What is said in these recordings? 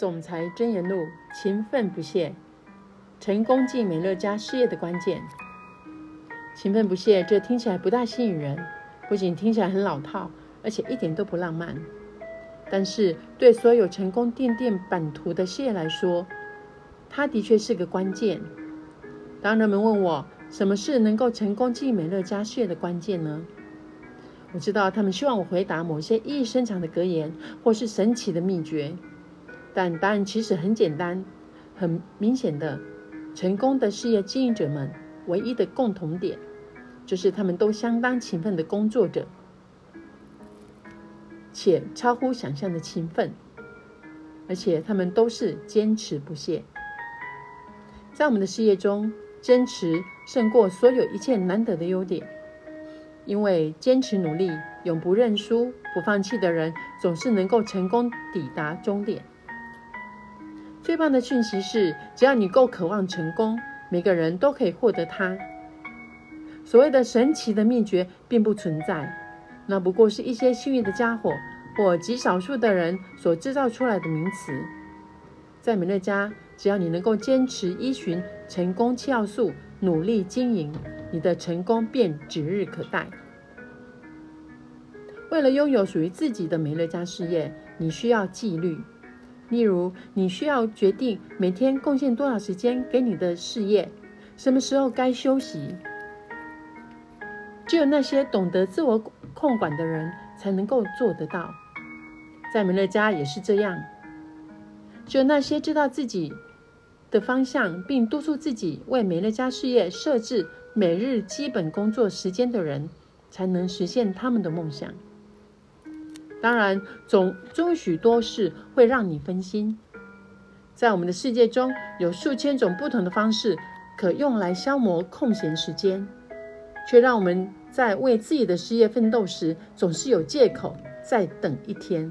总裁箴言录：勤奋不懈，成功进美乐家事业的关键。勤奋不懈，这听起来不大吸引人，不仅听起来很老套，而且一点都不浪漫。但是，对所有成功奠定版图的事业来说，它的确是个关键。当人们问我什么是能够成功进美乐家事业的关键呢？我知道他们希望我回答某些意义深长的格言，或是神奇的秘诀。但答案其实很简单，很明显的，成功的事业经营者们唯一的共同点，就是他们都相当勤奋的工作者，且超乎想象的勤奋，而且他们都是坚持不懈。在我们的事业中，坚持胜过所有一切难得的优点，因为坚持努力、永不认输、不放弃的人，总是能够成功抵达终点。最棒的讯息是，只要你够渴望成功，每个人都可以获得它。所谓的神奇的秘诀并不存在，那不过是一些幸运的家伙或极少数的人所制造出来的名词。在美乐家，只要你能够坚持依循成功七要素，努力经营，你的成功便指日可待。为了拥有属于自己的美乐家事业，你需要纪律。例如，你需要决定每天贡献多少时间给你的事业，什么时候该休息。只有那些懂得自我控管的人才能够做得到。在美乐家也是这样，只有那些知道自己的方向，并督促自己为美乐家事业设置每日基本工作时间的人，才能实现他们的梦想。当然，总终许多事会让你分心。在我们的世界中，有数千种不同的方式可用来消磨空闲时间，却让我们在为自己的事业奋斗时，总是有借口再等一天。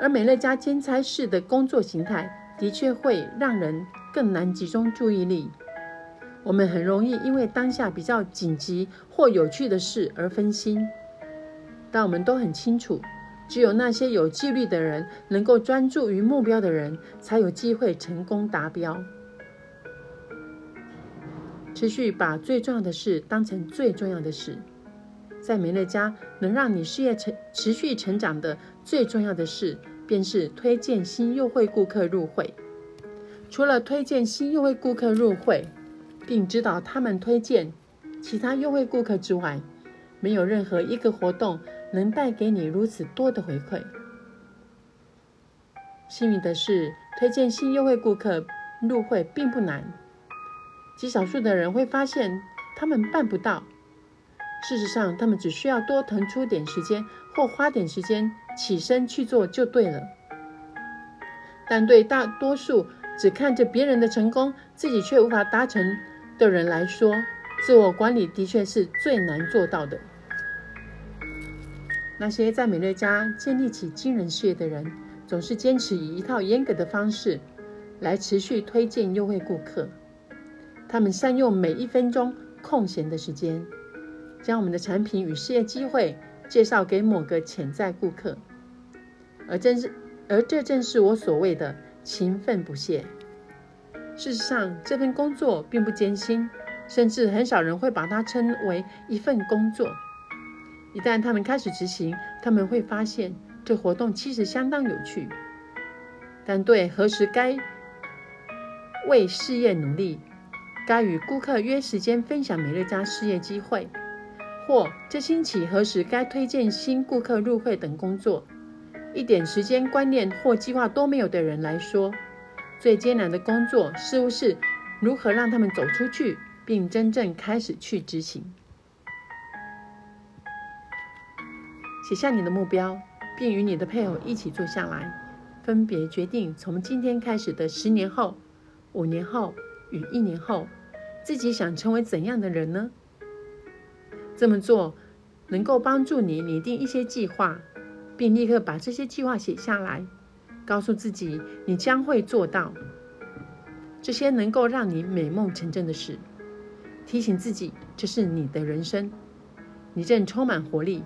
而美乐家兼差式的工作形态，的确会让人更难集中注意力。我们很容易因为当下比较紧急或有趣的事而分心。但我们都很清楚，只有那些有纪律的人，能够专注于目标的人，才有机会成功达标。持续把最重要的事当成最重要的事，在美乐家能让你事业成持续成长的最重要的事，便是推荐新优惠顾客入会。除了推荐新优惠顾客入会，并指导他们推荐其他优惠顾客之外，没有任何一个活动。能带给你如此多的回馈。幸运的是，推荐新优惠顾客入会并不难。极少数的人会发现他们办不到。事实上，他们只需要多腾出点时间，或花点时间起身去做就对了。但对大多数只看着别人的成功，自己却无法达成的人来说，自我管理的确是最难做到的。那些在美乐家建立起惊人事业的人，总是坚持以一套严格的方式来持续推荐优惠顾客。他们善用每一分钟空闲的时间，将我们的产品与事业机会介绍给某个潜在顾客。而正是，而这正是我所谓的勤奋不懈。事实上，这份工作并不艰辛，甚至很少人会把它称为一份工作。一旦他们开始执行，他们会发现这活动其实相当有趣。但对何时该为事业努力，该与顾客约时间分享美乐家事业机会，或这星期何时该推荐新顾客入会等工作，一点时间观念或计划都没有的人来说，最艰难的工作似乎是如何让他们走出去，并真正开始去执行。写下你的目标，并与你的配偶一起坐下来，分别决定从今天开始的十年后、五年后与一年后，自己想成为怎样的人呢？这么做能够帮助你拟定一些计划，并立刻把这些计划写下来，告诉自己你将会做到这些能够让你美梦成真的事。提醒自己，这是你的人生，你正充满活力。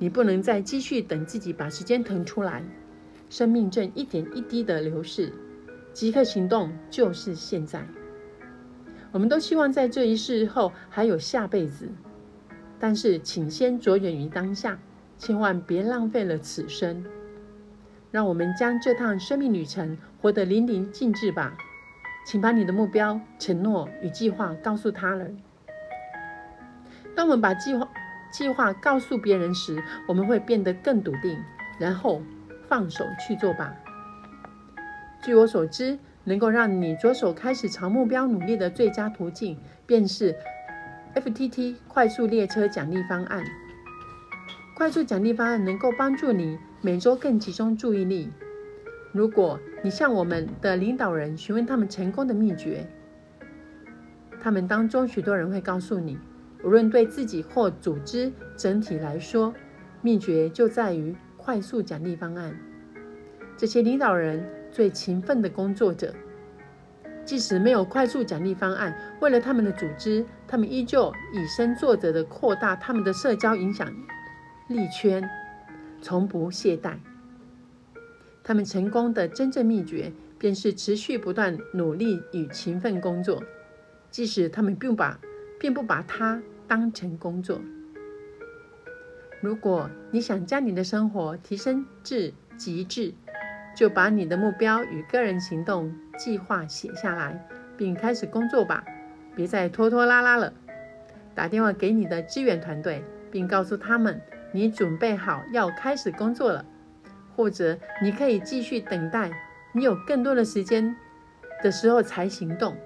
你不能再继续等自己把时间腾出来，生命正一点一滴的流逝，即刻行动就是现在。我们都希望在这一世后还有下辈子，但是请先着眼于当下，千万别浪费了此生。让我们将这趟生命旅程活得淋漓尽致吧。请把你的目标、承诺与计划告诉他人。当我们把计划计划告诉别人时，我们会变得更笃定，然后放手去做吧。据我所知。能够让你着手开始朝目标努力的最佳途径，便是 FTT 快速列车奖励方案。快速奖励方案能够帮助你每周更集中注意力。如果你向我们的领导人询问他们成功的秘诀，他们当中许多人会告诉你，无论对自己或组织整体来说，秘诀就在于快速奖励方案。这些领导人。最勤奋的工作者，即使没有快速奖励方案，为了他们的组织，他们依旧以身作则的扩大他们的社交影响力圈，从不懈怠。他们成功的真正秘诀，便是持续不断努力与勤奋工作，即使他们并把并不把它当成工作。如果你想将你的生活提升至极致，就把你的目标与个人行动计划写下来，并开始工作吧，别再拖拖拉拉了。打电话给你的支援团队，并告诉他们你准备好要开始工作了，或者你可以继续等待，你有更多的时间的时候才行动。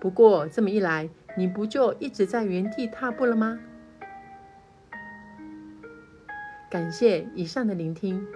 不过这么一来，你不就一直在原地踏步了吗？感谢以上的聆听。